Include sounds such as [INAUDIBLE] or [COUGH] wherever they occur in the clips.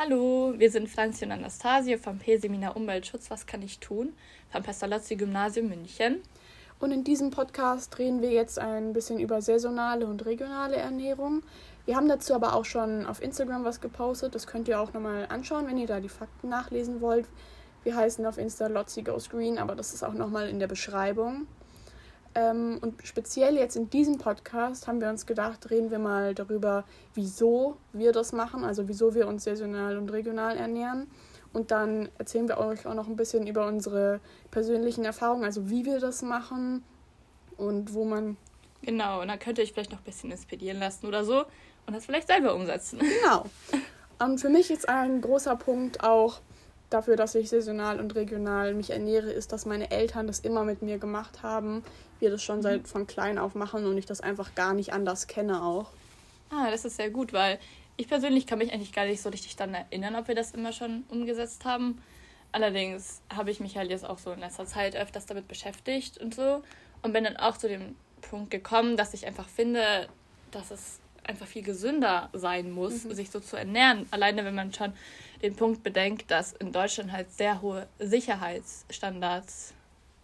Hallo, wir sind Franzi und Anastasie vom P-Seminar Umweltschutz. Was kann ich tun? Vom Pestalozzi Gymnasium München. Und in diesem Podcast reden wir jetzt ein bisschen über saisonale und regionale Ernährung. Wir haben dazu aber auch schon auf Instagram was gepostet. Das könnt ihr auch nochmal anschauen, wenn ihr da die Fakten nachlesen wollt. Wir heißen auf Insta Lotzi Goes Green, aber das ist auch nochmal in der Beschreibung. Ähm, und speziell jetzt in diesem Podcast haben wir uns gedacht, reden wir mal darüber, wieso wir das machen, also wieso wir uns saisonal und regional ernähren. Und dann erzählen wir euch auch noch ein bisschen über unsere persönlichen Erfahrungen, also wie wir das machen und wo man. Genau, und dann könnt ihr euch vielleicht noch ein bisschen inspirieren lassen oder so und das vielleicht selber umsetzen. Genau. Und [LAUGHS] für mich ist ein großer Punkt auch, dafür, dass ich saisonal und regional mich ernähre, ist, dass meine Eltern das immer mit mir gemacht haben. Wir das schon seit von klein auf machen und ich das einfach gar nicht anders kenne auch. Ah, das ist sehr gut, weil ich persönlich kann mich eigentlich gar nicht so richtig daran erinnern, ob wir das immer schon umgesetzt haben. Allerdings habe ich mich halt jetzt auch so in letzter Zeit öfters damit beschäftigt und so und bin dann auch zu dem Punkt gekommen, dass ich einfach finde, dass es einfach viel gesünder sein muss, mhm. sich so zu ernähren. Alleine wenn man schon den Punkt bedenkt, dass in Deutschland halt sehr hohe Sicherheitsstandards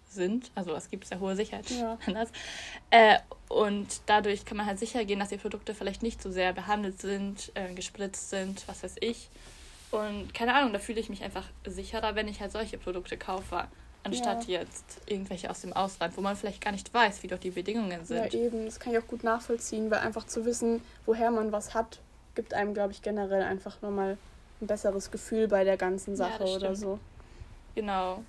sind. Also es gibt sehr hohe Sicherheitsstandards. Ja. Äh, und dadurch kann man halt sicher gehen, dass die Produkte vielleicht nicht so sehr behandelt sind, äh, gespritzt sind, was weiß ich. Und keine Ahnung, da fühle ich mich einfach sicherer, wenn ich halt solche Produkte kaufe, anstatt ja. jetzt irgendwelche aus dem Ausland, wo man vielleicht gar nicht weiß, wie doch die Bedingungen sind. Ja, eben, das kann ich auch gut nachvollziehen, weil einfach zu wissen, woher man was hat, gibt einem, glaube ich, generell einfach nochmal ein besseres Gefühl bei der ganzen Sache ja, oder so. Genau.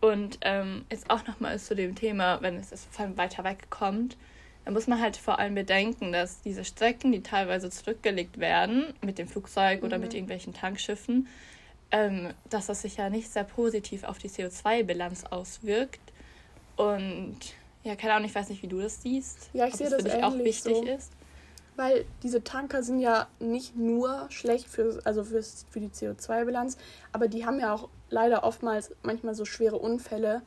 Und ähm, jetzt auch nochmal zu dem Thema, wenn es von weiter weg kommt, dann muss man halt vor allem bedenken, dass diese Strecken, die teilweise zurückgelegt werden mit dem Flugzeug mhm. oder mit mhm. irgendwelchen Tankschiffen, ähm, dass das sich ja nicht sehr positiv auf die CO2-Bilanz auswirkt. Und ja, keine Ahnung, ich weiß nicht, wie du das siehst. Ja, ich sehe das für dich auch wichtig so. ist. Weil diese Tanker sind ja nicht nur schlecht für, also für, für die CO2-Bilanz, aber die haben ja auch leider oftmals manchmal so schwere Unfälle,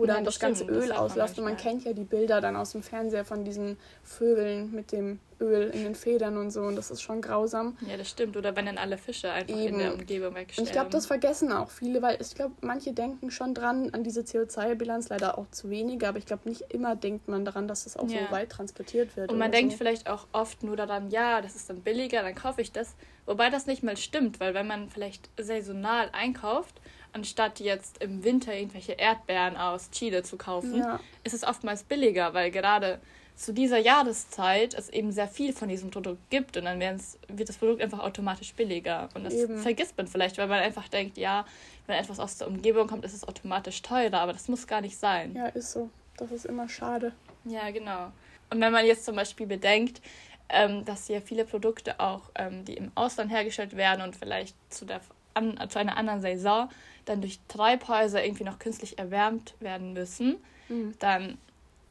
wo dann das ganze Öl das ausläuft. Und man kennt ja die Bilder dann aus dem Fernseher von diesen Vögeln mit dem Öl in den Federn und so. Und das ist schon grausam. Ja, das stimmt. Oder wenn dann alle Fische einfach Eben. in der Umgebung wegsterben. Und ich glaube, das vergessen auch viele, weil ich glaube, manche denken schon dran an diese CO2-Bilanz, leider auch zu wenige. Aber ich glaube, nicht immer denkt man daran, dass das auch ja. so weit transportiert wird. Und man denkt so. vielleicht auch oft nur daran, ja, das ist dann billiger, dann kaufe ich das. Wobei das nicht mal stimmt, weil wenn man vielleicht saisonal einkauft, anstatt jetzt im Winter irgendwelche Erdbeeren aus Chile zu kaufen, ja. ist es oftmals billiger, weil gerade zu dieser Jahreszeit es eben sehr viel von diesem Produkt gibt und dann wird das Produkt einfach automatisch billiger. Und das eben. vergisst man vielleicht, weil man einfach denkt, ja, wenn etwas aus der Umgebung kommt, ist es automatisch teurer, aber das muss gar nicht sein. Ja, ist so. Das ist immer schade. Ja, genau. Und wenn man jetzt zum Beispiel bedenkt, ähm, dass hier viele Produkte auch, ähm, die im Ausland hergestellt werden und vielleicht zu, der, an, zu einer anderen Saison dann durch Treibhäuser irgendwie noch künstlich erwärmt werden müssen, mhm. dann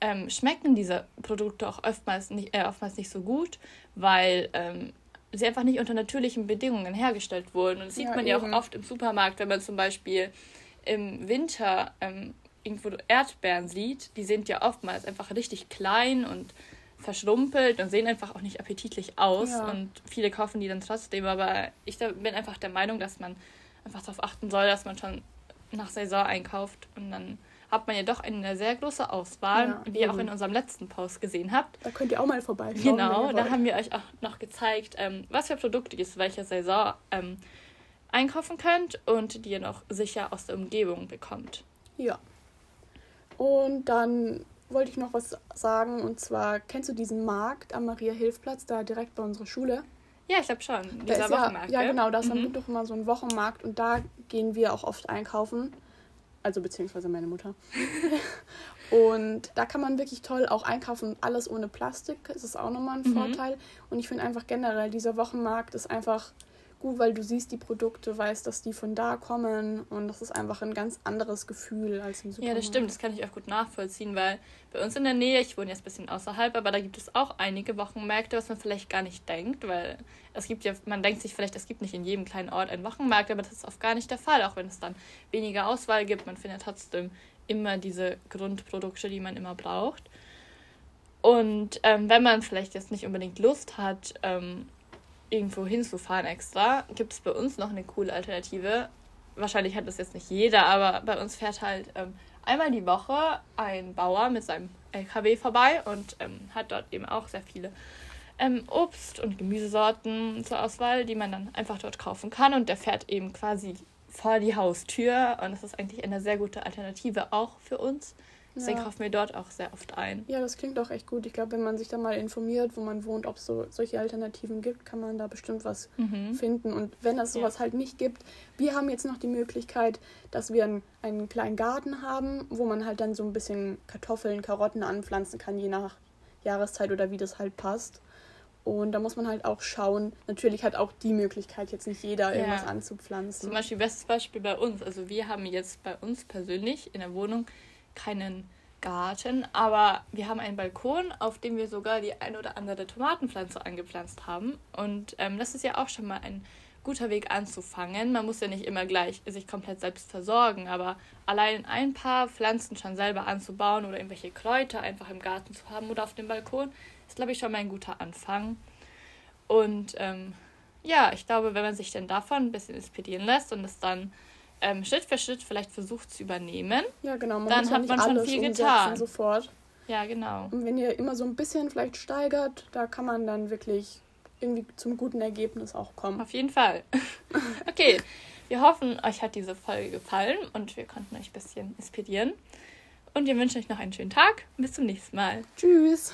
ähm, schmecken diese Produkte auch oftmals nicht, äh, oftmals nicht so gut, weil ähm, sie einfach nicht unter natürlichen Bedingungen hergestellt wurden. Und das sieht ja, man ja auch oft im Supermarkt, wenn man zum Beispiel im Winter ähm, irgendwo Erdbeeren sieht. Die sind ja oftmals einfach richtig klein und verschrumpelt und sehen einfach auch nicht appetitlich aus. Ja. Und viele kaufen die dann trotzdem. Aber ich bin einfach der Meinung, dass man einfach darauf achten soll, dass man schon nach Saison einkauft und dann hat man ja doch eine sehr große Auswahl, ja, wie ihr auch in unserem letzten Post gesehen habt. Da könnt ihr auch mal vorbeischauen. Genau, da haben wir euch auch noch gezeigt, ähm, was für Produkte ihr zu welcher Saison ähm, einkaufen könnt und die ihr noch sicher aus der Umgebung bekommt. Ja. Und dann wollte ich noch was sagen und zwar kennst du diesen Markt am Maria-Hilf-Platz da direkt bei unserer Schule? Ja, ich glaube schon. Dieser Wochenmarkt. Ja, ja genau, da ist mhm. doch immer so ein Wochenmarkt und da gehen wir auch oft einkaufen. Also beziehungsweise meine Mutter. [LAUGHS] und da kann man wirklich toll auch einkaufen. Alles ohne Plastik. Das ist auch nochmal ein mhm. Vorteil. Und ich finde einfach generell, dieser Wochenmarkt ist einfach gut, weil du siehst die Produkte, weißt, dass die von da kommen und das ist einfach ein ganz anderes Gefühl als im Supermarkt. Ja, das stimmt, das kann ich auch gut nachvollziehen, weil bei uns in der Nähe, ich wohne jetzt ein bisschen außerhalb, aber da gibt es auch einige Wochenmärkte, was man vielleicht gar nicht denkt, weil es gibt ja, man denkt sich vielleicht, es gibt nicht in jedem kleinen Ort einen Wochenmarkt, aber das ist oft gar nicht der Fall, auch wenn es dann weniger Auswahl gibt, man findet trotzdem immer diese Grundprodukte, die man immer braucht. Und ähm, wenn man vielleicht jetzt nicht unbedingt Lust hat, ähm, irgendwo hinzufahren extra, gibt es bei uns noch eine coole Alternative. Wahrscheinlich hat das jetzt nicht jeder, aber bei uns fährt halt ähm, einmal die Woche ein Bauer mit seinem LKW vorbei und ähm, hat dort eben auch sehr viele ähm, Obst- und Gemüsesorten zur Auswahl, die man dann einfach dort kaufen kann. Und der fährt eben quasi vor die Haustür. Und das ist eigentlich eine sehr gute Alternative auch für uns. Deswegen Ja. kaufen wir dort auch sehr oft ein. Ja, das klingt auch echt gut. Ich glaube, wenn man sich da mal informiert, wo man wohnt, ob es so solche Alternativen gibt, kann man da bestimmt was Mhm. finden. Und wenn es sowas halt nicht gibt, wir haben jetzt noch die Möglichkeit, dass wir einen, einen kleinen Garten haben, wo man halt dann so ein bisschen Kartoffeln, Karotten anpflanzen kann, je nach Jahreszeit oder wie das halt passt. Und da muss man halt auch schauen. Natürlich hat auch die Möglichkeit, jetzt nicht jeder Ja. irgendwas anzupflanzen. Zum Beispiel, bestes Beispiel bei uns. Also wir haben jetzt bei uns persönlich in der Wohnung keinen Garten, aber wir haben einen Balkon, auf dem wir sogar die ein oder andere Tomatenpflanze angepflanzt haben. Und ähm, das ist ja auch schon mal ein guter Weg anzufangen. Man muss ja nicht immer gleich sich komplett selbst versorgen, aber allein ein paar Pflanzen schon selber anzubauen oder irgendwelche Kräuter einfach im Garten zu haben oder auf dem Balkon, ist, glaube ich, schon mal ein guter Anfang. Und ähm, ja, ich glaube, wenn man sich dann davon ein bisschen inspirieren lässt und es dann ähm, Schritt für Schritt vielleicht versucht zu übernehmen, ja, genau. Man dann hat man schon viel getan. sofort. ja, genau. Und wenn ihr immer so ein bisschen vielleicht steigert, da kann man dann wirklich irgendwie zum guten Ergebnis auch kommen. Auf jeden Fall. [LAUGHS] Okay, wir hoffen, euch hat diese Folge gefallen und wir konnten euch ein bisschen inspirieren. Und wir wünschen euch noch einen schönen Tag. Bis zum nächsten Mal. Tschüss!